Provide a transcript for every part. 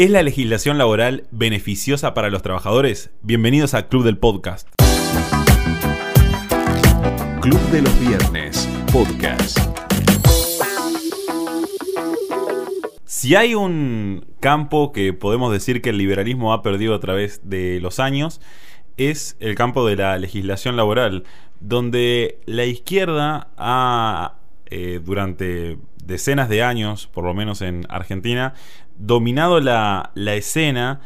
¿Es la legislación laboral beneficiosa para los trabajadores? Bienvenidos a Club del Podcast. Club de los Viernes, podcast. Si hay un campo que podemos decir que el liberalismo ha perdido a través de los años, es el campo de la legislación laboral, donde la izquierda ha, eh, durante decenas de años, por lo menos en Argentina, dominado la, escena.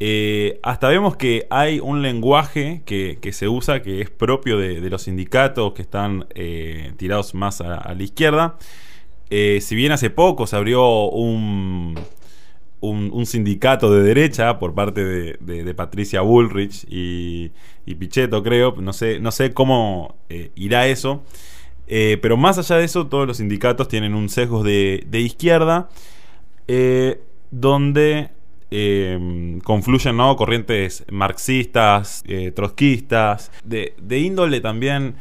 Eh, hasta vemos que hay un lenguaje que, se usa que es propio de, los sindicatos que están eh, tirados más a, la izquierda. Eh, si bien hace poco se abrió un, un, sindicato de derecha por parte de, Patricia Bullrich y, y, Pichetto, creo, no sé, no sé cómo irá eso. pero más allá de eso, todos los sindicatos tienen un sesgo de, izquierda donde eh, confluyen ¿no? corrientes marxistas, eh, trotskistas, de, índole también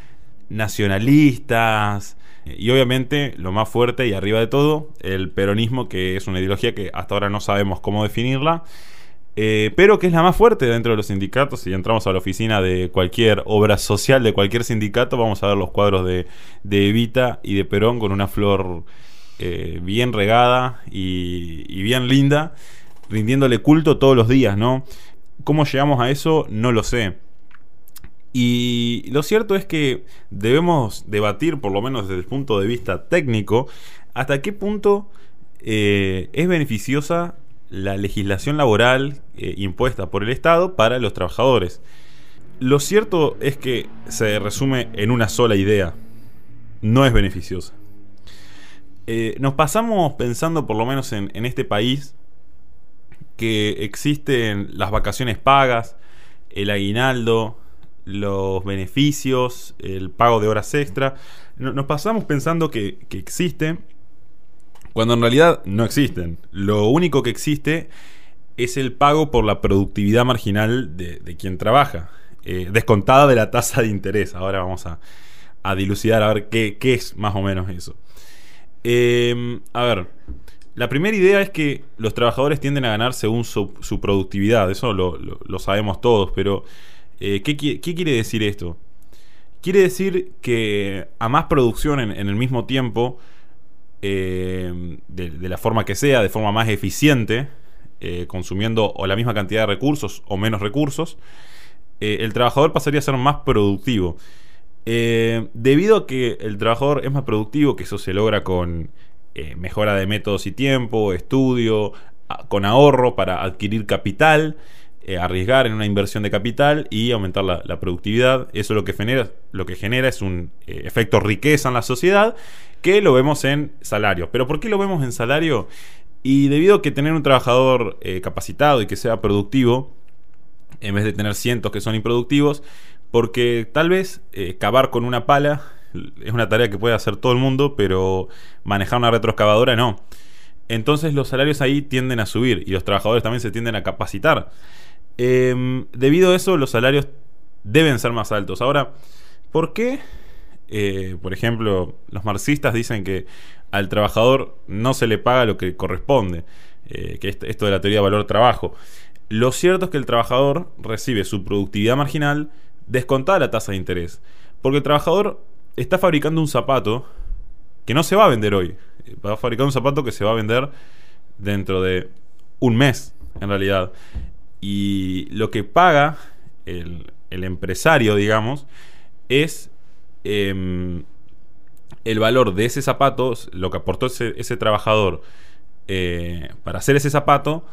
nacionalistas, y obviamente lo más fuerte y arriba de todo, el peronismo, que es una ideología que hasta ahora no sabemos cómo definirla, eh, pero que es la más fuerte dentro de los sindicatos. Si entramos a la oficina de cualquier obra social de cualquier sindicato, vamos a ver los cuadros de, de Evita y de Perón con una flor eh, bien regada y, bien linda, rindiéndole culto todos los días, ¿no? ¿Cómo llegamos a eso? No lo sé. Y lo cierto es que debemos debatir, por lo menos desde el punto de vista técnico, hasta qué punto eh, es beneficiosa la legislación laboral eh, impuesta por el Estado para los trabajadores. Lo cierto es que se resume en una sola idea. No es beneficiosa. Eh, nos pasamos pensando, por lo menos en, este país, que existen las vacaciones pagas, el aguinaldo, los beneficios, el pago de horas extra. Nos pasamos pensando que, existen, cuando en realidad no existen. Lo único que existe es el pago por la productividad marginal de, quien trabaja, eh, descontada de la tasa de interés. Ahora vamos a, dilucidar a ver qué, qué es más o menos eso. Em, a ver, la primera idea es que los trabajadores tienden a ganar según su, productividad, eso lo, sabemos todos, pero eh, ¿qué, quiere decir esto? Quiere decir que a más producción en, el mismo tiempo, em, de, la forma que sea, de forma más eficiente, eh, consumiendo o la misma cantidad de recursos o menos recursos, eh, el trabajador pasaría a ser más productivo. Eh, debido a que el trabajador es más productivo, que eso se logra con eh, mejora de métodos y tiempo, estudio, con ahorro para adquirir capital, eh, arriesgar en una inversión de capital y aumentar la, productividad. Eso lo que genera, lo que genera es un efecto riqueza en la sociedad que lo vemos en salario. ¿Pero por qué lo vemos en salario? Y debido a que tener un trabajador capacitado y que sea productivo, en vez de tener cientos que son improductivos, porque tal vez eh, cavar con una pala es una tarea que puede hacer todo el mundo, pero manejar una retroexcavadora no. Entonces los salarios ahí tienden a subir y los trabajadores también se tienden a capacitar. Em, debido a eso, los salarios deben ser más altos. Ahora, ¿por qué? Eh, por ejemplo, los marxistas dicen que al trabajador no se le paga lo que corresponde, eh, que esto de la teoría de valor-trabajo. Lo cierto es que el trabajador recibe su productividad marginal descontada la tasa de interés. Porque el trabajador está fabricando un zapato que no se va a vender hoy. Va a fabricar un zapato que se va a vender dentro de un mes, en realidad. Y lo que paga el, empresario, digamos, es em, el valor de ese zapato, lo que aportó ese, trabajador eh, para hacer ese zapato,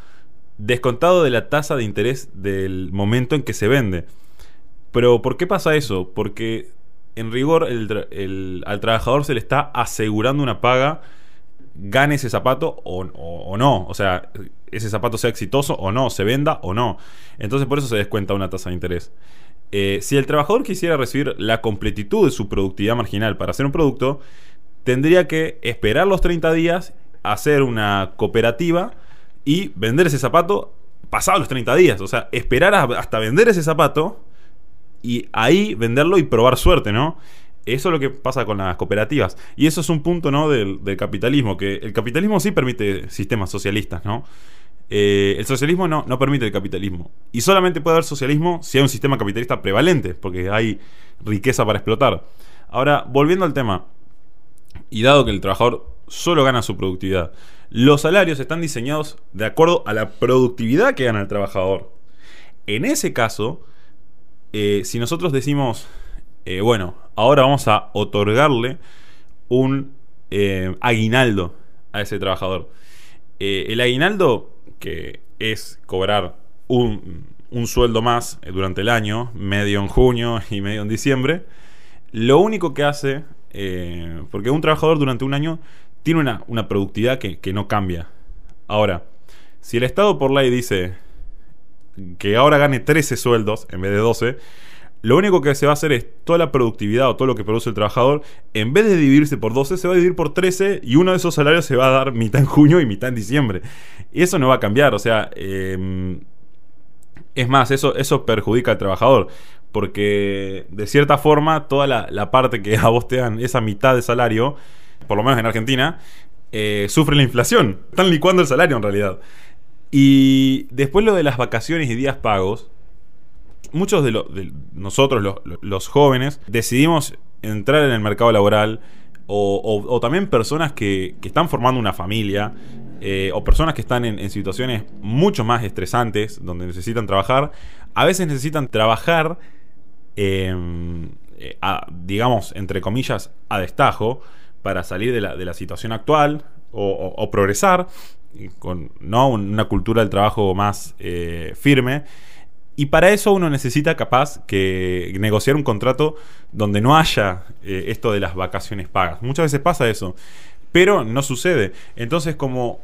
descontado de la tasa de interés del momento en que se vende. Pero ¿por qué pasa eso? Porque en rigor al trabajador se le está asegurando una paga, gane ese zapato o, no. O sea, ese zapato sea exitoso o no, se venda o no. Entonces por eso se descuenta una tasa de interés. Eh, si el trabajador quisiera recibir la completitud de su productividad marginal para hacer un producto, tendría que esperar los 30 días, hacer una cooperativa y vender ese zapato pasados los 30 días. O sea, esperar hasta vender ese zapato y ahí venderlo y probar suerte, ¿no? Eso es lo que pasa con las cooperativas. Y eso es un punto, ¿no? Del, capitalismo, que el capitalismo sí permite sistemas socialistas, ¿no? Eh, el socialismo no, no permite el capitalismo. Y solamente puede haber socialismo si hay un sistema capitalista prevalente, porque hay riqueza para explotar. Ahora, volviendo al tema, y dado que el trabajador solo gana su productividad, los salarios están diseñados de acuerdo a la productividad que gana el trabajador. En ese caso, eh, si nosotros decimos, eh, bueno, ahora vamos a otorgarle un eh, aguinaldo a ese trabajador. el aguinaldo, que es cobrar un, un sueldo más durante el año, medio en junio y medio en diciembre, lo único que hace, porque un trabajador durante un año tiene una, una productividad que, que no cambia. Ahora, si el Estado por ley dice que ahora gane 13 sueldos en vez de 12, lo único que se va a hacer es toda la productividad o todo lo que produce el trabajador, en vez de dividirse por 12, se va a dividir por 13 y uno de esos salarios se va a dar mitad en junio y mitad en diciembre. Y eso no va a cambiar, o sea, em, es más, eso, eso perjudica al trabajador. Porque de cierta forma, toda la, parte que a vos te dan esa mitad de salario, por lo menos en Argentina, eh, sufre la inflación. Están licuando el salario en realidad. Y después lo de las vacaciones y días pagos, muchos de, nosotros, los jóvenes, decidimos entrar en el mercado laboral o, también personas que, están formando una familia eh, o personas que están en, situaciones mucho más estresantes donde necesitan trabajar, a veces necesitan trabajar, em, eh, digamos, entre comillas, a destajo para salir de la situación actual o progresar con ¿no? una cultura del trabajo más eh, firme. Y para eso uno necesita capaz que negociar un contrato donde no haya eh, esto de las vacaciones pagas. Muchas veces pasa eso, pero no sucede. Entonces como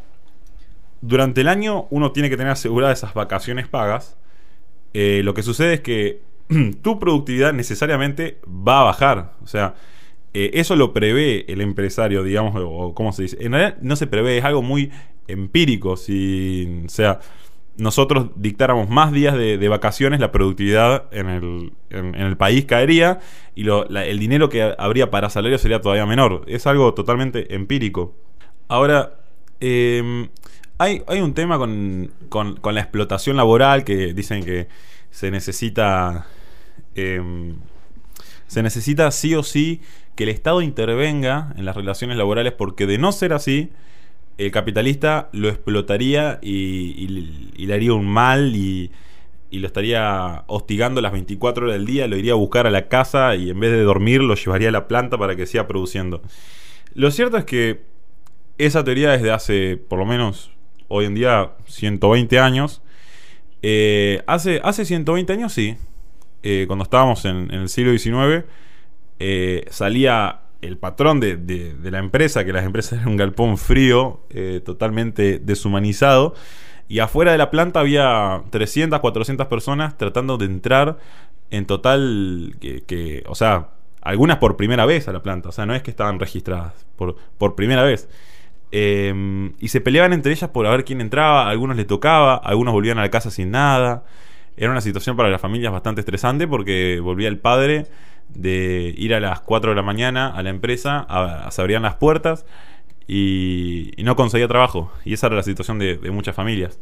durante el año uno tiene que tener aseguradas esas vacaciones pagas, eh, lo que sucede es que tu productividad necesariamente va a bajar. O sea, eso lo prevé el empresario, digamos, o cómo se dice. En realidad no se prevé, es algo muy empírico. Si, o sea, nosotros dictáramos más días de, vacaciones, la productividad en el, en, el país caería y el dinero que habría para salario sería todavía menor. Es algo totalmente empírico. Ahora, em, hay, un tema con, con, la explotación laboral que dicen que se necesita... Em, se necesita sí o sí que el Estado intervenga en las relaciones laborales porque de no ser así, el capitalista lo explotaría y, le haría un mal y, lo estaría hostigando las 24 horas del día, lo iría a buscar a la casa y en vez de dormir lo llevaría a la planta para que siga produciendo. Lo cierto es que esa teoría desde hace por lo menos hoy en día 120 años. Eh, hace, hace 120 años sí, eh, cuando estábamos en, el siglo XIX, eh, salía el patrón de, la empresa, que las empresas eran un galpón frío, eh, totalmente deshumanizado, y afuera de la planta había 300, 400 personas tratando de entrar en total, que, o sea, algunas por primera vez a la planta, o sea, no es que estaban registradas, por, por primera vez. Em, y se peleaban entre ellas por a ver quién entraba, a algunos le tocaba, algunos volvían a la casa sin nada. Era una situación para las familias bastante estresante porque volvía el padre de ir a las 4 de la mañana a la empresa, a, se abrían las puertas y, no conseguía trabajo. Y esa era la situación de, muchas familias.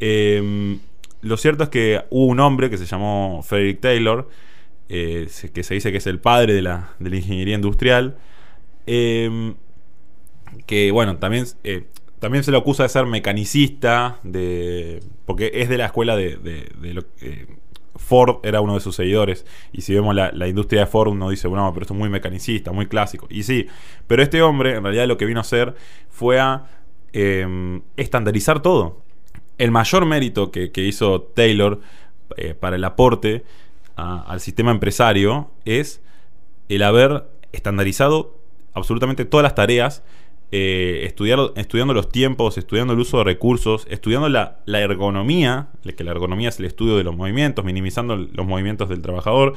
Em, lo cierto es que hubo un hombre que se llamó Frederick Taylor, eh, que se dice que es el padre de la, de la ingeniería industrial, em, que bueno, también, eh, también se le acusa de ser mecanicista, de, porque es de la escuela de, de, lo, eh, Ford era uno de sus seguidores. Y si vemos la, industria de Ford, uno dice, bueno, pero esto es muy mecanicista, muy clásico. Y sí, pero este hombre en realidad lo que vino a hacer fue a em, estandarizar todo. El mayor mérito que, hizo Taylor eh, para el aporte al sistema empresario es el haber estandarizado absolutamente todas las tareas eh, estudiando los tiempos, estudiando el uso de recursos, estudiando la, ergonomía, que la ergonomía es el estudio de los movimientos, minimizando los movimientos del trabajador.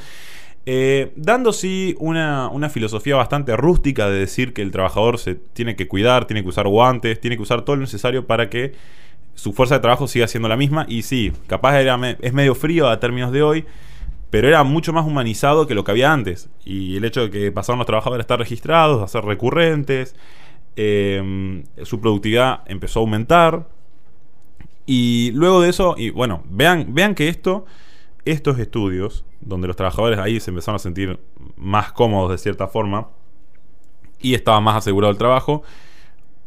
Eh, dando sí una, filosofía bastante rústica de decir que el trabajador se tiene que cuidar, tiene que usar guantes, tiene que usar todo lo necesario para que su fuerza de trabajo siga siendo la misma. Y sí, capaz era, es medio frío a términos de hoy, pero era mucho más humanizado que lo que había antes. Y el hecho de que pasaron los trabajadores a estar registrados, a ser recurrentes, Em, su productividad empezó a aumentar Y luego de eso, y bueno, vean, vean que esto, estos estudios, donde los trabajadores ahí se empezaron a sentir más cómodos de cierta forma, y estaba más asegurado el trabajo,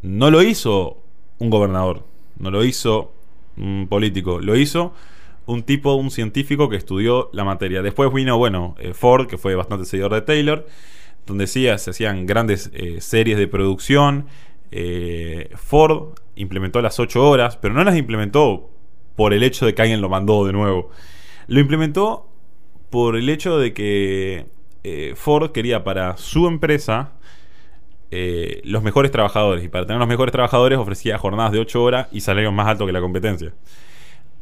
no lo hizo un gobernador, no lo hizo un político, lo hizo un tipo, un científico que estudió la materia. Después vino, bueno, eh, Ford, que fue bastante seguidor de Taylor, donde sí, se hacían grandes eh, series de producción. Eh, Ford implementó las 8 horas, pero no las implementó por el hecho de que alguien lo mandó de nuevo. Lo implementó por el hecho de que Ford quería para su empresa los mejores trabajadores. Y para tener los mejores trabajadores ofrecía jornadas de 8 horas y salarios más altos que la competencia.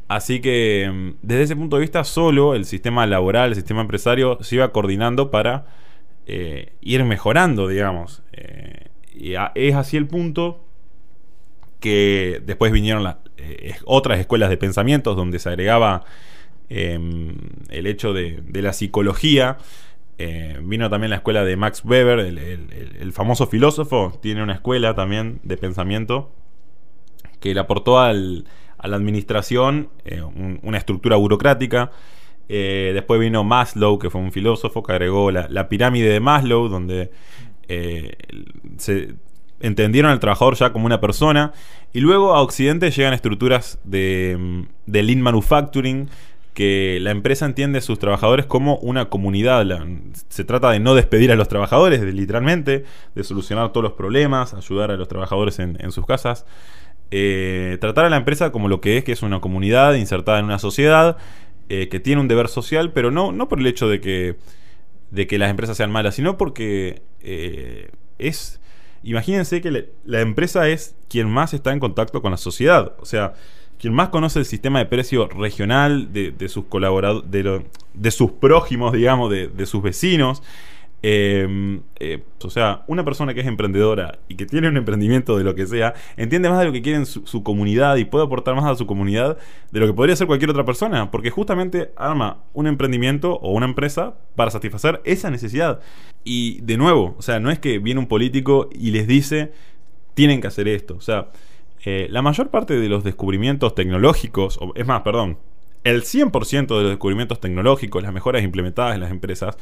Así que mm, desde ese punto de vista, solo el sistema laboral, el sistema empresario se iba coordinando para eh, ir mejorando, digamos. Eh, y es así el punto que después vinieron eh, otras escuelas de pensamientos donde se agregaba em, el hecho de, la psicología. vino también la escuela de Max Weber, el, famoso filósofo, tiene una escuela también de pensamiento que le aportó al, a la administración una estructura burocrática. Eh, después vino Maslow, que fue un filósofo que agregó la, pirámide de Maslow, donde eh, se entendieron al trabajador ya como una persona. Y luego a Occidente llegan estructuras de, de lean manufacturing, que la empresa entiende a sus trabajadores como una comunidad. se trata de no despedir a los trabajadores, literalmente, de solucionar todos los problemas, ayudar a los trabajadores en sus casas. Eh, tratar a la empresa como lo que es, que es una comunidad insertada en una sociedad, eh, que tiene un deber social, pero no, no por el hecho de que, de que las empresas sean malas, sino porque eh, es... Imagínense que la empresa es quien más está en contacto con la sociedad, o sea, quien más conoce el sistema de precio regional de, sus colaboradores, de, de, sus prójimos, digamos, de, de sus vecinos. Em, eh, o sea, una persona que es emprendedora y que tiene un emprendimiento de lo que sea, entiende más de lo que quiere su, comunidad y puede aportar más a su comunidad de lo que podría ser cualquier otra persona, porque justamente arma un emprendimiento o una empresa para satisfacer esa necesidad. Y de nuevo, o sea, no es que viene un político y les dice, tienen que hacer esto. O sea, eh, la mayor parte de los descubrimientos tecnológicos, o, es más, perdón, el 100% de los descubrimientos tecnológicos, las mejoras implementadas en las empresas,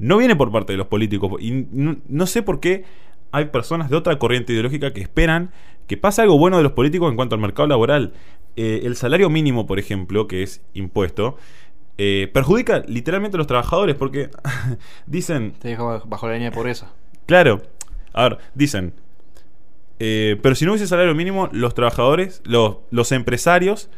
no viene por parte de los políticos. Y no, sé por qué hay personas de otra corriente ideológica que esperan que pase algo bueno de los políticos en cuanto al mercado laboral. Eh, el salario mínimo, por ejemplo, que es impuesto, eh, perjudica literalmente a los trabajadores porque dicen... Te deja bajo la línea de pobreza. Claro. A ver, dicen... Eh, pero si no hubiese salario mínimo, los trabajadores, los, los empresarios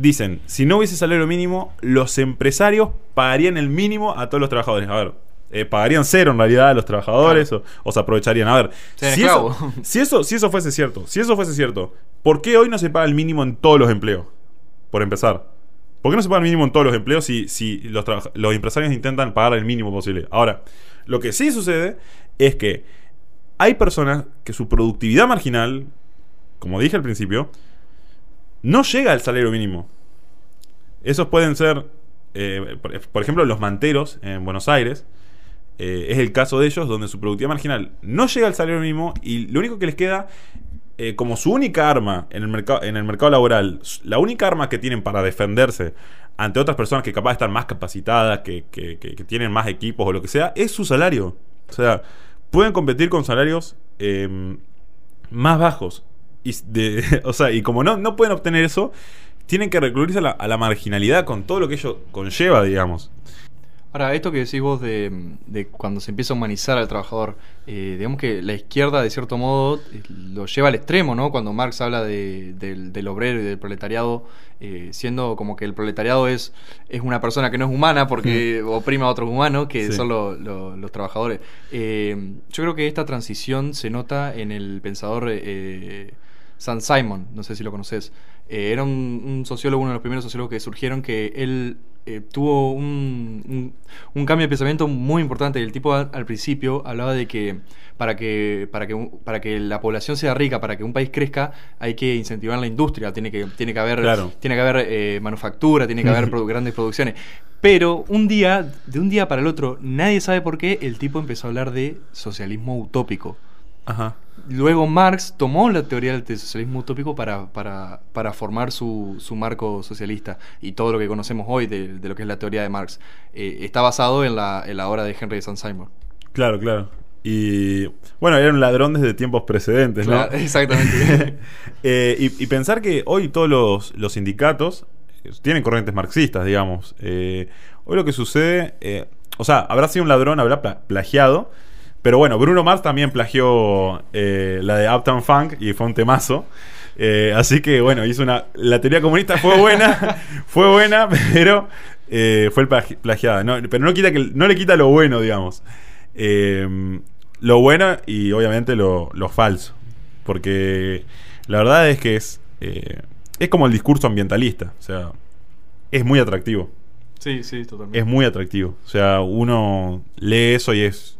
dicen, si no hubiese salario mínimo, los empresarios pagarían el mínimo a todos los trabajadores. A ver, eh, pagarían cero en realidad a los trabajadores o, se aprovecharían. A ver, si eso, si eso, si, eso, fuese cierto, si eso fuese cierto, ¿por qué hoy no se paga el mínimo en todos los empleos? Por empezar. ¿Por qué no se paga el mínimo en todos los empleos si, si los, los empresarios intentan pagar el mínimo posible? Ahora, lo que sí sucede es que hay personas que su productividad marginal, como dije al principio, no llega al salario mínimo. Esos pueden ser, eh, por, ejemplo, los manteros en Buenos Aires. Eh, es el caso de ellos donde su productividad marginal no llega al salario mínimo y lo único que les queda eh, como su única arma en el, mercado, en el mercado laboral, la única arma que tienen para defenderse ante otras personas que capaz están más capacitadas, que, que, tienen más equipos o lo que sea, es su salario. O sea, pueden competir con salarios más bajos. Y, de, o sea, y como no, no pueden obtener eso, tienen que recluirse a la, a la marginalidad con todo lo que ello conlleva, digamos. Ahora, esto que decís vos de, cuando se empieza a humanizar al trabajador, eh, digamos que la izquierda, de cierto modo, eh, lo lleva al extremo, ¿no? Cuando Marx habla del, obrero y del proletariado, eh, siendo como que el proletariado es, es una persona que no es humana porque oprime a otros humanos, que son los trabajadores. yo creo que esta transición se nota en el pensador San Simon, no sé si lo conoces. era un sociólogo, uno de los primeros sociólogos que surgieron, que él eh, tuvo un, un, cambio de pensamiento muy importante. El tipo al, principio hablaba de que para que, para que para que la población sea rica, para que un país crezca, hay que incentivar la industria, tiene que, tiene que haber, tiene que haber eh, manufactura, tiene que haber grandes producciones. Pero un día, de un día para el otro, nadie sabe por qué, el tipo empezó a hablar de socialismo utópico. Luego Marx tomó la teoría del socialismo utópico para, para, para formar su, su, marco socialista y todo lo que conocemos hoy de, de lo que es la teoría de Marx eh, está basado en la, en la obra de Henry de Saint-Simon. Claro, claro. Y bueno, era un ladrón desde tiempos precedentes, ¿no? Claro, exactamente. Eh, y, y pensar que hoy todos los, los sindicatos eh, tienen corrientes marxistas, digamos. Eh, hoy lo que sucede, o sea, habrá sido un ladrón, habrá pla- plagiado, pero bueno, Bruno Mars también plagió eh, la de Uptown Funk y fue un temazo. Eh, así que bueno, hizo una. La teoría comunista fue buena, fue buena, pero eh, fue plagiada. No, pero no, quita que, no le quita lo bueno, digamos. Lo bueno y obviamente lo, lo falso. Porque la verdad es que es. es como el discurso ambientalista. O sea, es muy atractivo. Sí, sí, totalmente. Es muy atractivo. O sea, uno lee eso y es.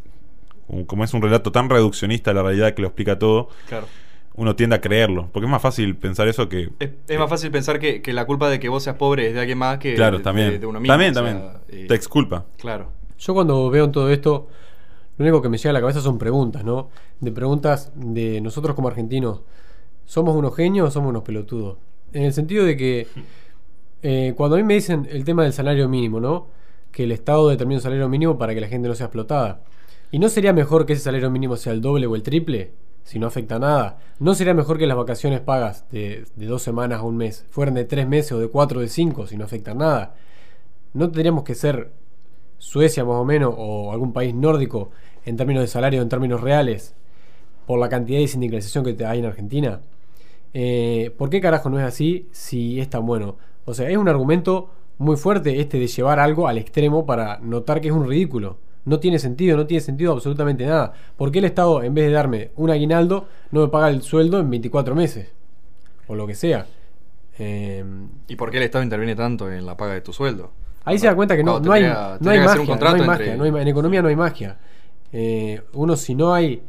Un- Como es un relato tan reduccionista a la realidad que lo explica todo, Claro. uno tiende a creerlo. Porque es más fácil pensar eso que. Es, es más fácil pensar que, que la culpa de que vos seas pobre es de alguien más que Claro, de, también. de- de uno mismo. también, o sea, también. eh, Te exculpa. Claro. Yo cuando veo en todo esto, lo único que me llega a la cabeza son preguntas, ¿no? De preguntas de nosotros como argentinos, ¿somos unos genios o somos unos pelotudos? En el sentido de que eh, cuando a mí me dicen el tema del salario mínimo, ¿no? Que el Estado determina un salario mínimo para que la gente no sea explotada. ¿Y no sería mejor que ese salario mínimo sea el doble o el triple? Si no afecta nada. ¿No sería mejor que las vacaciones pagas de, dos semanas a un mes fueran de tres meses o de cuatro o de cinco si no afecta nada? ¿No tendríamos que ser Suecia más o menos, o algún país nórdico, en términos de salario, en términos reales, por la cantidad de sindicalización que hay en Argentina. Eh, ¿Por qué carajo no es así si es tan bueno? O sea, es un argumento muy fuerte este de llevar algo al extremo para notar que es un ridículo. No tiene sentido, no tiene sentido absolutamente nada. ¿Por qué el Estado, en vez de darme un aguinaldo, no me paga el sueldo en 24 meses? O lo que sea. Eh, ¿Y por qué el Estado interviene tanto en la paga de tu sueldo? Ahí se da cuenta que no, no hay, magia, no hay magia, no hay ma- en economía no hay magia. Eh, uno si no hay...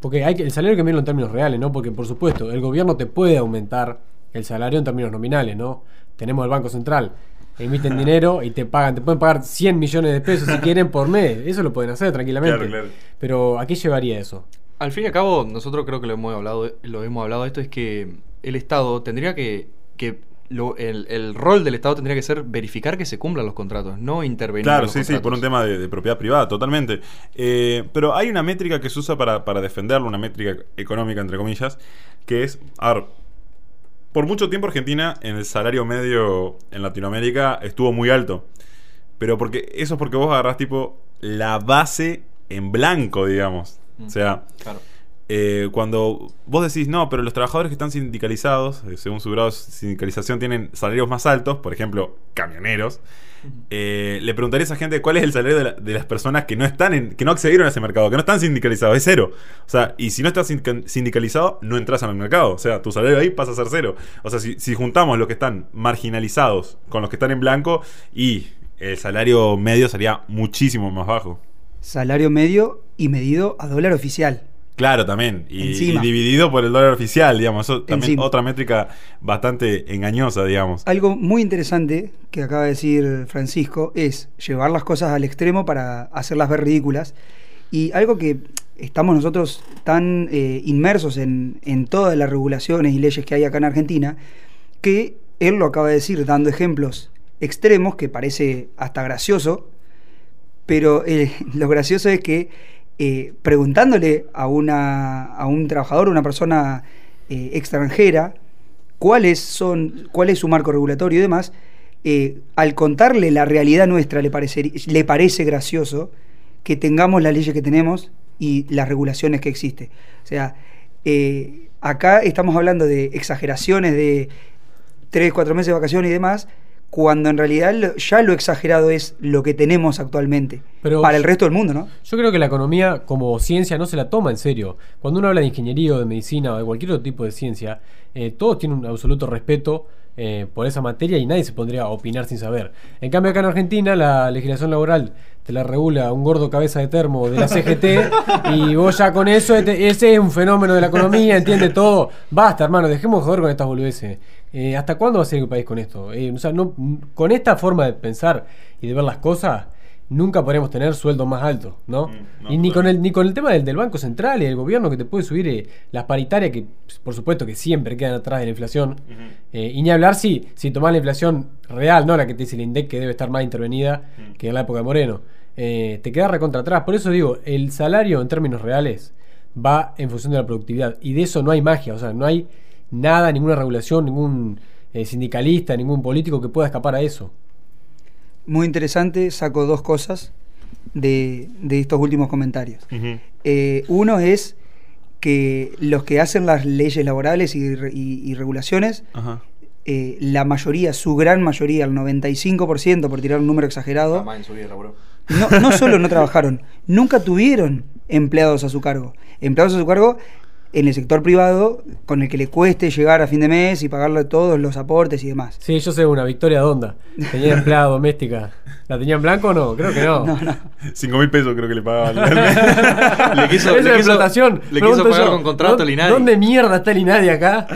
Porque hay que, el salario hay que medirlo en términos reales, ¿no? Porque por supuesto, el gobierno te puede aumentar el salario en términos nominales, ¿no? Tenemos el Banco Central, emiten dinero y te pagan, te pueden pagar 100 millones de pesos si quieren por mes. Eso lo pueden hacer tranquilamente. Claro, claro. Pero ¿a qué llevaría eso? Al fin y al cabo, nosotros creo que lo hemos hablado, lo hemos hablado esto, es que el Estado tendría que, que lo- el, el rol del Estado tendría que ser verificar que se cumplan los contratos, no intervenir. en Claro, los sí, sí, por un contratos. tema de, de propiedad privada, totalmente. Eh, pero hay una métrica que se usa para, para defenderlo, una métrica económica, entre comillas, que es, a ver, por mucho tiempo Argentina en el salario medio en Latinoamérica estuvo muy alto. Pero porque eso es porque vos agarrás tipo la base en blanco, digamos. O sea, Claro. eh, cuando vos decís, no, pero los trabajadores que están sindicalizados, eh, según su grado de sindicalización, tienen salarios más altos, por ejemplo, camioneros, eh, le preguntaría a esa gente cuál es el salario de, la- de las personas que no están en, que no accedieron a ese mercado, que no están sindicalizados, es cero. O sea, y si no estás sindica- sindicalizado, no entras al mercado. O sea, tu salario ahí pasa a ser cero. O sea, si, si juntamos los que están marginalizados con los que están en blanco, y el salario medio sería muchísimo más bajo. Salario medio y medido a dólar oficial. Claro, también. Y, dividido por el dólar oficial, digamos. Eso también Encima. otra métrica bastante engañosa, digamos. Algo muy interesante que acaba de decir Francisco es llevar las cosas al extremo para hacerlas ver ridículas. Y algo que estamos nosotros tan eh, inmersos en, en todas las regulaciones y leyes que hay acá en Argentina, que él lo acaba de decir dando ejemplos extremos que parece hasta gracioso, pero eh, lo gracioso es que eh, preguntándole a, una, a un trabajador, una persona eh, extranjera, cuáles son, cuál es su marco regulatorio y demás, eh, al contarle la realidad nuestra le, parece- le parece gracioso que tengamos las leyes que tenemos y las regulaciones que existen. O sea, acá estamos hablando de exageraciones de tres, cuatro meses de vacaciones y demás, cuando en realidad lo- ya lo exagerado es lo que tenemos actualmente. Pero- para el resto del mundo, ¿no? Yo creo que la economía como ciencia no se la toma en serio. Cuando uno habla de ingeniería o de medicina o de cualquier otro tipo de ciencia, eh, todos tienen un absoluto respeto eh, por esa materia y nadie se pondría a opinar sin saber. En cambio acá en Argentina la legislación laboral te la regula un gordo cabeza de termo de la CGT y vos ya con eso, este- ese es un fenómeno de la economía, entiende todo. Basta, hermano, dejemos de joder con estas boludeces. Eh, ¿Hasta cuándo va a seguir el país con esto? Eh, o sea, no, con esta forma de pensar y de ver las cosas, nunca podremos tener sueldos más altos, ¿no? Mm, no, y ni con, el, ni con el tema del, del Banco Central y del gobierno que te puede subir eh, las paritarias, que por supuesto que siempre quedan atrás de la inflación. Eh, y ni hablar si, si tomás la inflación real, no la que te dice el INDEC que debe estar más intervenida Mm. que en la época de Moreno. Eh, te queda recontra atrás. Por eso digo, el salario en términos reales va en función de la productividad. Y de eso no hay magia, o sea, no hay nada, ninguna regulación, ningún eh, sindicalista, ningún político que pueda escapar a eso. Muy interesante, saco dos cosas de, de estos últimos comentarios. Eh, uno es que los que hacen las leyes laborales y, re- y- y regulaciones, Ajá. eh, la mayoría, su gran mayoría, el 95%, por tirar un número exagerado, Jamás en su vida laburó. no, no solo no trabajaron, nunca tuvieron empleados a su cargo. Empleados a su cargo en el sector privado, con el que le cueste llegar a fin de mes y pagarle todos los aportes y demás. Sí, yo sé una Victoria Donda. Tenía empleada doméstica. ¿La tenía en blanco o no? Creo que no. No, no. Cinco mil pesos creo que le pagaban. Le quiso, Esa le es quiso- explotación. le Pregunto quiso pagar yo, con contrato ¿dó- el INADI. ¿Dónde mierda está el INADI acá?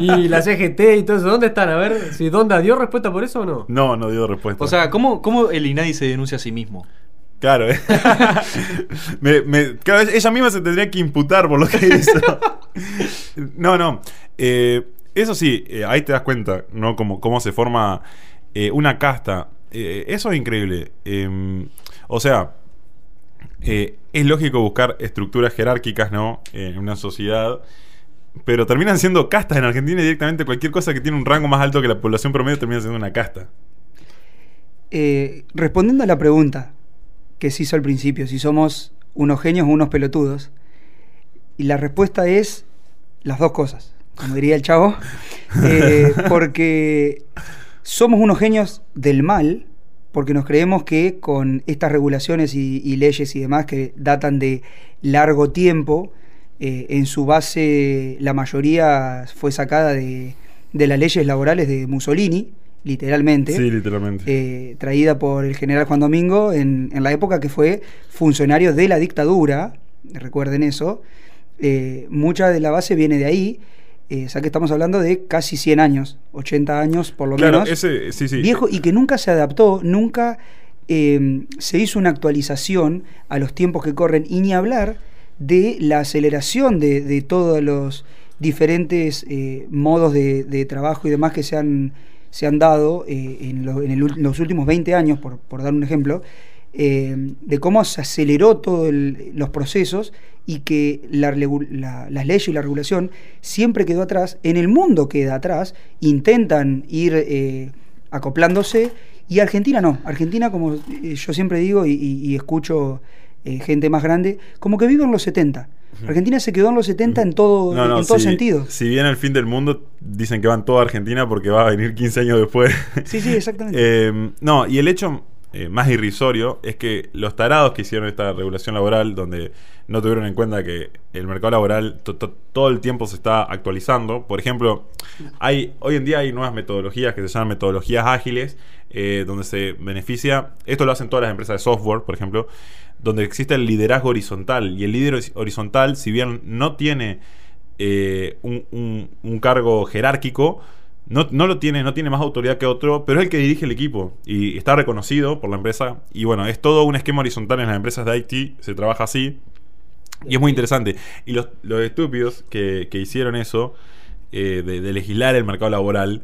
Y la CGT y todo eso. ¿Dónde están? A ver, si Donda dio respuesta por eso o no. no, no dio respuesta. O sea, ¿cómo, ¿cómo el INADI se denuncia a sí mismo? Claro, ¿eh? me, me- claro, ella misma se tendría que imputar por lo que hizo. no, no. Eh, eso sí, eh, ahí te das cuenta, ¿no? Cómo, cómo se forma eh, una casta. Eso es increíble. Eh, o sea, es lógico buscar estructuras jerárquicas, ¿no? En una sociedad. Pero terminan siendo castas en Argentina directamente cualquier cosa que tiene un rango más alto que la población promedio termina siendo una casta. Respondiendo a la pregunta que se hizo al principio, si somos unos genios o unos pelotudos, y la respuesta es las dos cosas, como diría el chavo, eh, porque somos unos genios del mal, porque nos creemos que con estas regulaciones y, y leyes y demás que datan de largo tiempo, eh, en su base la mayoría fue sacada de, de las leyes laborales de Mussolini, literalmente Sí, literalmente. eh, traída por el general Juan Domingo en, en la época que fue funcionario de la dictadura, recuerden eso, eh, mucha de la base viene de ahí, eh, o sea que estamos hablando de casi 100 años, 80 años por lo claro, menos, ese, sí, sí. viejo y que nunca se adaptó, nunca eh, se hizo una actualización a los tiempos que corren y ni hablar de la aceleración de, de todos los diferentes eh, modos de, de trabajo y demás que se han, se han dado eh, en, en el los últimos 20 años, por, por dar un ejemplo, eh, de cómo se aceleró todos los procesos y que la la- las leyes y la regulación siempre quedó atrás, en el mundo queda atrás, intentan ir eh, acoplándose y Argentina no, Argentina como eh, yo siempre digo y, y- y escucho gente más grande, como que vive en los 70. Argentina se quedó en los 70 en todo, No, no, en todo si, sentido. Si viene el fin del mundo, dicen que van toda Argentina porque va a venir 15 años después. Sí, sí, exactamente. Eh, no, y el hecho eh, más irrisorio es que los tarados que hicieron esta regulación laboral, donde no tuvieron en cuenta que el mercado laboral to- to- todo el tiempo se está actualizando. Por ejemplo, hay hoy en día hay nuevas metodologías que se llaman metodologías ágiles, eh, donde se beneficia, esto lo hacen todas las empresas de software, por ejemplo, donde existe el liderazgo horizontal. Y el líder horiz- horizontal, si bien no tiene eh, un, un- un cargo jerárquico, no, no lo tiene, no tiene más autoridad que otro, pero es el que dirige el equipo y está reconocido por la empresa. Y bueno, es todo un esquema horizontal en las empresas de IT, se trabaja así. Y es muy interesante. Y los, los estúpidos que, que hicieron eso, eh, de, de legislar el mercado laboral,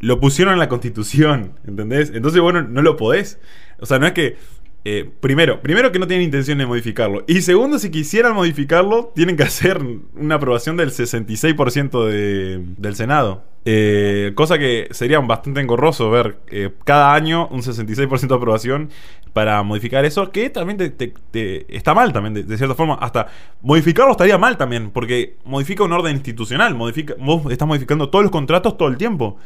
lo pusieron en la constitución, ¿entendés? Entonces, bueno, no lo podés. O sea, no es que... eh, primero, primero que no tienen intención de modificarlo. Y segundo, si quisieran modificarlo, tienen que hacer una aprobación del 66% de, del Senado. Eh, cosa que sería bastante engorroso ver eh, cada año un 66% de aprobación para modificar eso, que también te- está mal también, de, de cierta forma. Hasta modificarlo estaría mal también, porque modifica un orden institucional, modifica, vos estás modificando todos los contratos todo el tiempo.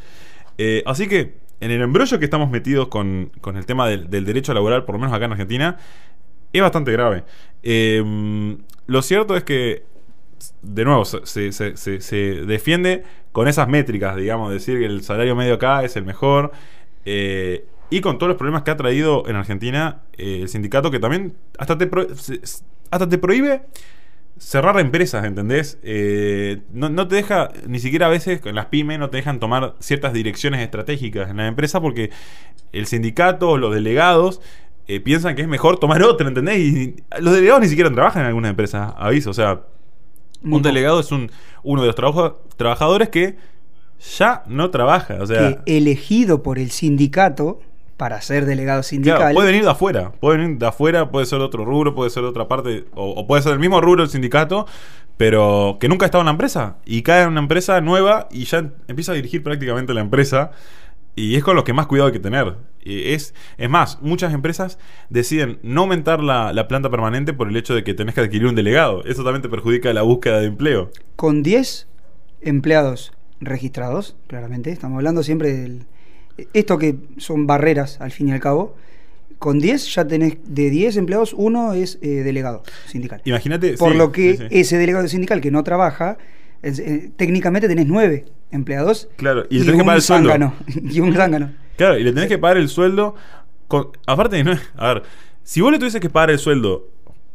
Eh, así que en el embrollo que estamos metidos con, con el tema del, del derecho laboral, por lo menos acá en Argentina, es bastante grave. Eh, lo cierto es que, de nuevo, se, se- se- defiende con esas métricas, digamos, decir que el salario medio acá es el mejor. eh, y con todos los problemas que ha traído en Argentina eh, el sindicato, que también hasta te, hasta te prohíbe cerrar empresas, ¿entendés? Eh, no, no te deja, ni siquiera a veces con las pymes no te dejan tomar ciertas direcciones estratégicas en la empresa porque el sindicato o los delegados eh, piensan que es mejor tomar otra, ¿entendés? Y los delegados ni siquiera trabajan en algunas empresas, aviso. O sea, Muy un poco. delegado es un, uno de los trabajo- trabajadores que ya no trabaja. O sea, que elegido por el sindicato para ser delegado sindical. Claro, puede venir de afuera, puede venir de afuera, puede ser de otro rubro, puede ser de otra parte, o, o puede ser del mismo rubro del sindicato, pero que nunca ha estado en la empresa y cae en una empresa nueva y ya empieza a dirigir prácticamente la empresa y es con los que más cuidado hay que tener. Y es, es más, muchas empresas deciden no aumentar la, la planta permanente por el hecho de que tenés que adquirir un delegado. Eso también te perjudica la búsqueda de empleo. con 10 empleados registrados, claramente, estamos hablando siempre del... Esto que son barreras, al fin y al cabo, con 10 ya tenés, de 10 empleados, uno es eh, delegado sindical. Imagínate. Por sí, lo que sí, sí. ese delegado sindical que no trabaja, es- eh, técnicamente tenés 9 empleados Claro, y le tenés que pagar el sueldo. zángano, y un zángano. Claro, y le tenés que pagar el sueldo. Con, aparte, no, a ver, si vos le tuvieses que pagar el sueldo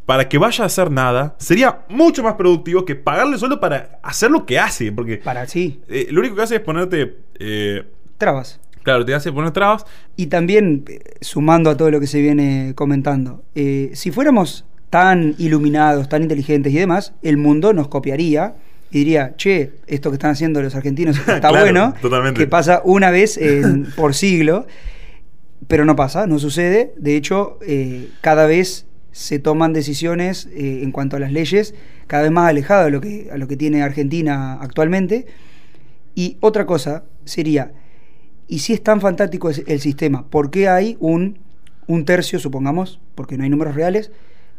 para que vaya a hacer nada, sería mucho más productivo que pagarle el sueldo para hacer lo que hace. Porque Para sí, eh, lo único que hace es ponerte. trabas. Claro, te hace poner trabas. Y también, eh, sumando a todo lo que se viene comentando, eh, si fuéramos tan iluminados, tan inteligentes y demás, el mundo nos copiaría y diría, che, esto que están haciendo los argentinos está Claro, bueno, totalmente. que pasa una vez en- por siglo, pero no pasa, no sucede. De hecho, eh, cada vez se toman decisiones eh, en cuanto a las leyes cada vez más alejadas a lo que, a lo que tiene Argentina actualmente. Y otra cosa sería, y si es tan fantástico el sistema, ¿por qué hay un, un tercio, supongamos, porque no hay números reales,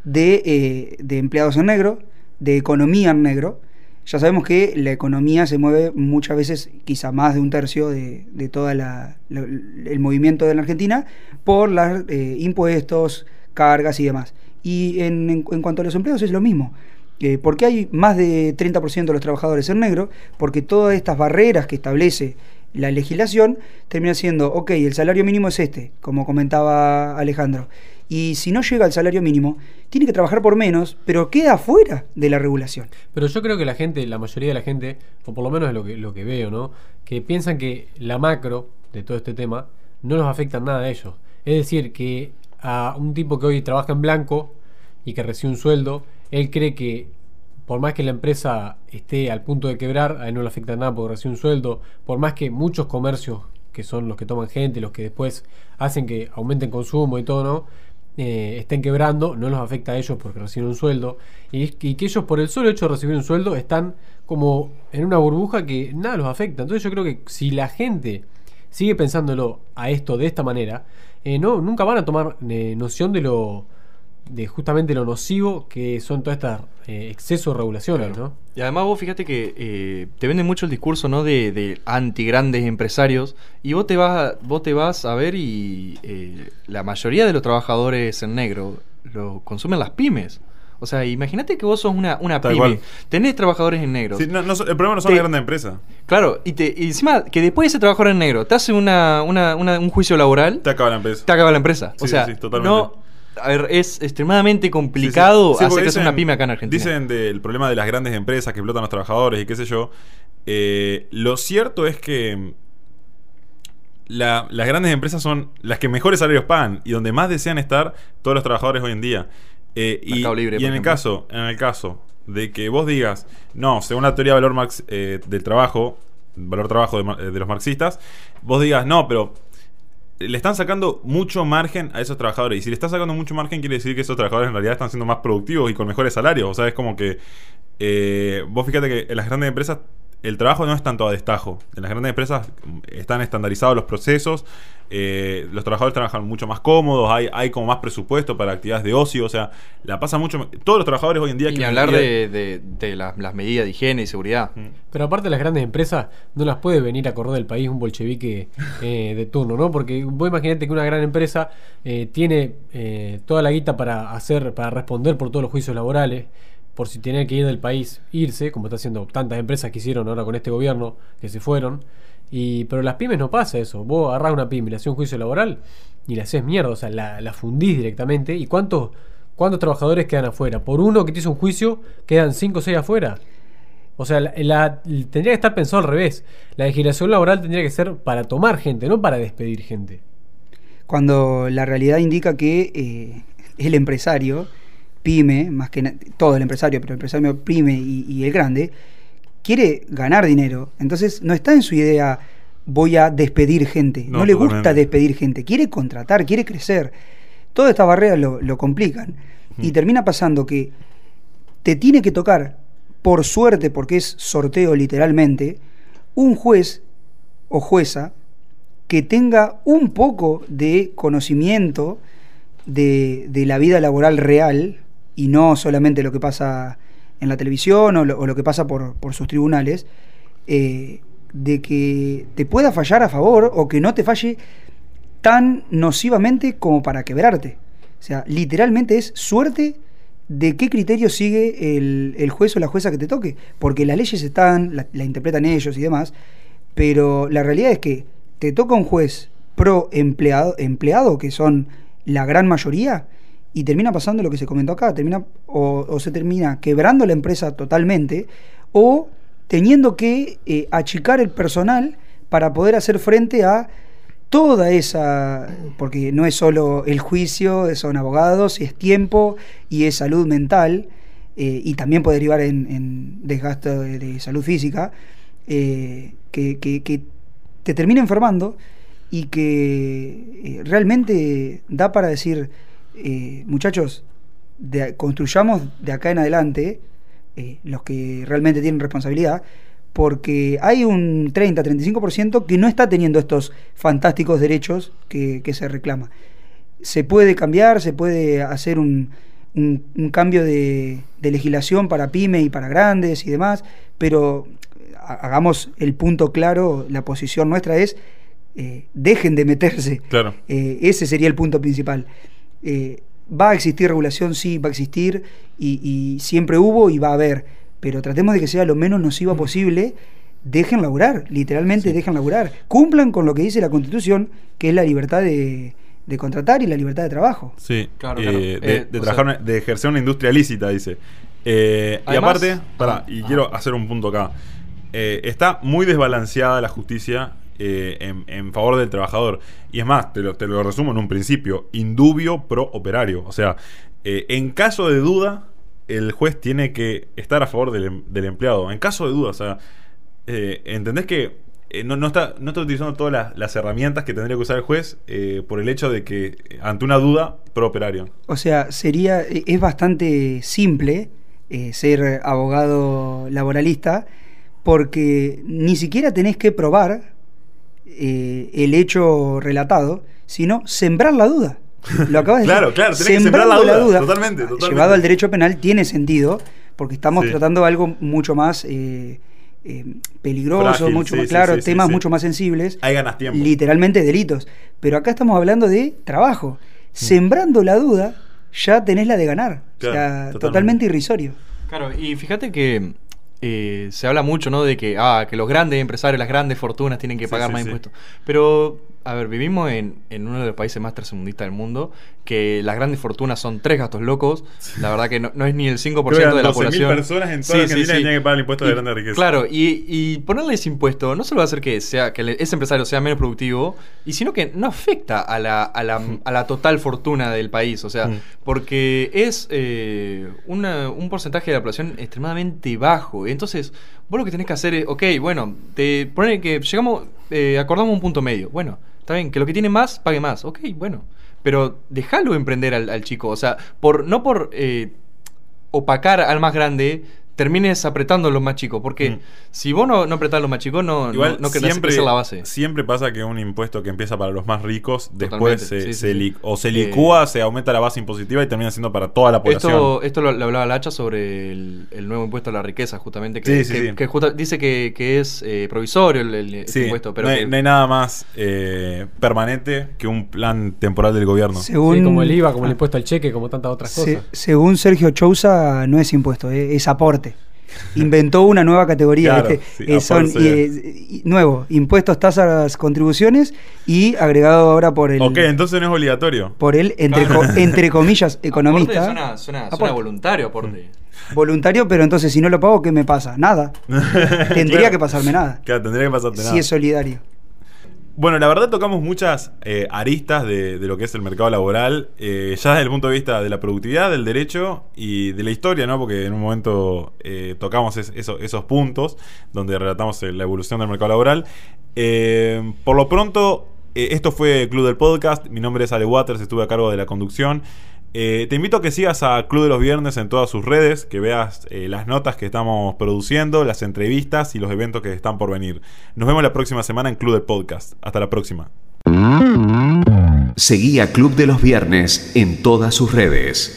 de, eh, de empleados en negro, de economía en negro? Ya sabemos que la economía se mueve muchas veces, quizá más de un tercio de, de todo el movimiento de la Argentina, por los impuestos, cargas y demás. Y en, en- cuanto a los empleos es lo mismo. Eh, ¿Por qué hay más de 30% de los trabajadores en negro? Porque todas estas barreras que establece la legislación termina siendo, ok, el salario mínimo es este, como comentaba Alejandro. Y si no llega al salario mínimo, tiene que trabajar por menos, pero queda fuera de la regulación. Pero yo creo que la gente, la mayoría de la gente, o por lo menos es lo que, lo que veo, ¿no? Que piensan que la macro de todo este tema no los afecta nada a ellos. Es decir, que a un tipo que hoy trabaja en blanco y que recibe un sueldo, él cree que por más que la empresa esté al punto de quebrar, a él no le afecta nada porque recibe un sueldo, por más que muchos comercios que son los que toman gente, los que después hacen que aumenten consumo y todo, ¿no? Eh, estén quebrando, no los afecta a ellos porque reciben un sueldo. Y, que ellos por el solo hecho de recibir un sueldo están como en una burbuja que nada los afecta. Entonces yo creo que si la gente sigue pensándolo a esto de esta manera, eh, no, nunca van a tomar eh, noción de lo de justamente lo nocivo que son todas estas eh, excesos de regulaciones, ¿no? Y además vos fíjate que eh, te venden mucho el discurso ¿no? de, de anti grandes empresarios y vos te vas, a- vos te vas a ver y eh, la mayoría de los trabajadores en negro lo consumen las pymes. O sea, imagínate que vos sos una, una Tal pyme, cual. tenés trabajadores en negro. Sí, no- no el problema no son Te- las grandes empresas. Claro, y, te, y encima que después ese trabajador en negro te hace una, una- una- un juicio laboral, Te acaba la empresa. te acaba la empresa. Sí, o sea, sí, sí, totalmente. no, a ver, es extremadamente Sí, sí. complicado Sí, hacer dicen- una pyme acá en Argentina. Dicen del problema de las grandes empresas que explotan a los trabajadores y qué sé yo. Eh, lo cierto es que la- las grandes empresas son las que mejores salarios pagan y donde más desean estar todos los trabajadores hoy en día. Eh, y, Libre, y en el caso, en el caso de que vos digas, no, según la teoría de valor marx, eh, del trabajo, valor trabajo de, eh, de los marxistas, vos digas, no, pero le están sacando mucho margen a esos trabajadores. Y si le están sacando mucho margen, quiere decir que esos trabajadores en realidad están siendo más productivos y con mejores salarios. O sea, es como que. eh, vos fíjate que las grandes empresas el trabajo no es tanto a destajo. En las grandes empresas están estandarizados los procesos. eh, los trabajadores trabajan mucho más cómodos. Hay, hay como más presupuesto para actividades de ocio. O sea, la pasa mucho. Todos los trabajadores hoy en día. Y que hablar día- de, de- de las, las medidas de higiene y seguridad. Mm. Pero aparte las grandes empresas no las puede venir a correr del país un bolchevique eh, de turno, ¿no? Porque vos imaginate que una gran empresa eh, tiene eh, toda la guita para hacer, para responder por todos los juicios laborales, por si tiene que ir del país, irse, como está haciendo tantas empresas que hicieron ahora con este gobierno, que se fueron. Y, pero las pymes no pasa eso. Vos agarrás una pyme, le haces un juicio laboral y la haces mierda, o sea, la, la fundís directamente. ¿Y cuántos, cuántos trabajadores quedan afuera? Por uno que te hizo un juicio, quedan cinco o seis afuera. O sea, la, la- tendría que estar pensado al revés. La legislación laboral tendría que ser para tomar gente, no para despedir gente. cuando la realidad indica que eh, el empresario, pyme, más que todo el empresario, pero el empresario pyme y, y el grande, quiere ganar dinero. Entonces no está en su idea voy a despedir gente. No, No, le gusta despedir gente, quiere contratar, quiere crecer. Todas estas barreras lo, lo complican. Y termina pasando que te tiene que tocar, por suerte, porque es sorteo literalmente, un juez o jueza que tenga un poco de conocimiento de, de la vida laboral real y no solamente lo que pasa en la televisión o lo, o lo que pasa por, por sus tribunales, eh, de que te pueda fallar a favor o que no te falle tan nocivamente como para quebrarte. O sea, literalmente es suerte de qué criterio sigue el, el juez o la jueza que te toque. Porque las leyes están, la, la interpretan ellos y demás, pero la realidad es que te toca un juez pro empleado, empleado que son la gran mayoría, y termina pasando lo que se comentó acá, termina o, o se termina quebrando la empresa totalmente, o teniendo que eh, achicar el personal para poder hacer frente a toda esa, porque no es solo el juicio, son abogados, es tiempo y es salud mental, eh, y también puede derivar en, en desgaste de, salud física, eh, que, te termina enfermando y que realmente da para decir, eh, muchachos, de- construyamos de acá en adelante, eh, los que realmente tienen responsabilidad, porque hay un 30-35% que no está teniendo estos fantásticos derechos que, que se reclama. Se puede cambiar, se puede hacer un, un- un cambio de, de legislación para pyme y para grandes y demás, pero ha- hagamos el punto claro, la posición nuestra es, eh, dejen de meterse. Claro. Eh, ese sería el punto principal. Eh, va a existir regulación, sí, va a existir, y, y siempre hubo y va a haber, pero tratemos de que sea lo menos nociva posible. Dejen laburar, literalmente dejen laburar. Cumplan con lo que dice la Constitución, que es la libertad de, de contratar y la libertad de trabajo. Sí, Claro, eh, claro. de, Eh, de trabajar, sea- de ejercer una industria lícita, dice. Eh, y aparte, pará, y Ah. quiero hacer un punto acá. Eh, está muy desbalanceada la justicia eh, en, favor del trabajador. Y es más, te lo, resumo en un principio: indubio pro operario. O sea, eh, en caso de duda, el juez tiene que estar a favor del, em- empleado. En caso de duda, o sea, eh, ¿entendés que eh, no, no está, no está utilizando todas las, herramientas que tendría que usar el juez por el hecho de que, ante una duda, pro operario? O sea, sería, e- es bastante simple ser abogado laboralista porque ni siquiera tenés que probar eh, el hecho relatado, sino sembrar la duda. Lo acabas de Claro, decir. claro, que sembrar la Sembrando duda. Totalmente, totalmente. Llevado al derecho penal tiene sentido porque estamos Sí. tratando algo mucho más eh, eh, peligroso, Frágil, mucho sí, más claro, sí, sí, temas sí. mucho más sensibles Ahí ganas tiempo. literalmente delitos. Pero acá estamos hablando de trabajo. Mm. Sembrando la duda, ya tenés la de ganar. Claro, o sea, totalmente. totalmente irrisorio. Claro, y fíjate que eh, se habla mucho, ¿no? De que, ah, que los grandes empresarios, las grandes fortunas tienen que Sí, pagar sí, más sí. impuestos. Pero, a ver, vivimos en, en uno de los países más tercermundistas del mundo, que las grandes fortunas son tres gastos locos. La verdad que no, no es ni el 5% Creo de la 12.000 población. personas en toda Argentina que tenían que pagar el impuesto de grande riqueza. Claro, y, y ponerle ese impuesto no solo va a hacer que, sea, que ese empresario sea menos productivo, y sino que no afecta a la, a la, a la total fortuna del país. O sea, Mm. porque es eh, una- un porcentaje de la población extremadamente bajo. Entonces, vos lo que tenés que hacer es, ok, bueno, te ponen que llegamos, eh, acordamos un punto medio. Bueno, está que lo que tiene más, pague más. Ok, bueno. Pero déjalo emprender al, al chico. O sea, por no por eh, opacar al más grande, termines apretando a los más chicos. Porque Mm. si vos no, no apretás a los más chicos, no, Igual no, no querés siempre, crecer la base. siempre pasa que un impuesto que empieza para los más ricos, después se, sí, sí, se sí. li- o se Eh, licúa, se aumenta la base impositiva y termina siendo para toda la población. Esto, esto lo, lo hablaba Lacha sobre el, el nuevo impuesto a la riqueza, justamente, que, Sí, sí, que- sí. que justa- dice que, que es eh, provisorio el, el- este impuesto, pero no, hay, que- no hay nada más eh, permanente que un plan temporal del gobierno. Según, Sí, como el IVA, como el Ah, impuesto al cheque, como tantas otras se- cosas. según Sergio Chousa, no es impuesto, es aporte. Inventó una nueva categoría. Claro, Eh, son eh, y- nuevo, impuestos, tasas, contribuciones y agregado ahora por el, Ok, entonces no es obligatorio. por el entre, co- entre comillas, economista. Aporte suena, suena- suena Aporte. voluntario, aporte. Voluntario, pero entonces si no lo pago, ¿qué me pasa? Nada. Tendría Claro. que pasarme nada. Claro, tendría que pasarte nada. Si es solidario. Bueno, la verdad tocamos muchas eh, aristas de, lo que es el mercado laboral, eh, ya desde el punto de vista de la productividad, del derecho y de la historia, ¿no? Porque en un momento eh, tocamos es- eso- esos puntos donde relatamos la evolución del mercado laboral. Por lo pronto, esto fue Club del Podcast. Mi nombre es Ale Waters, estuve a cargo de la conducción. Eh, te invito a que sigas a Club de los Viernes en todas sus redes, que veas eh, las notas que estamos produciendo, las entrevistas y los eventos que están por venir. Nos vemos la próxima semana en Club del Podcast. Hasta la próxima. Seguí a Club de los Viernes en todas sus redes.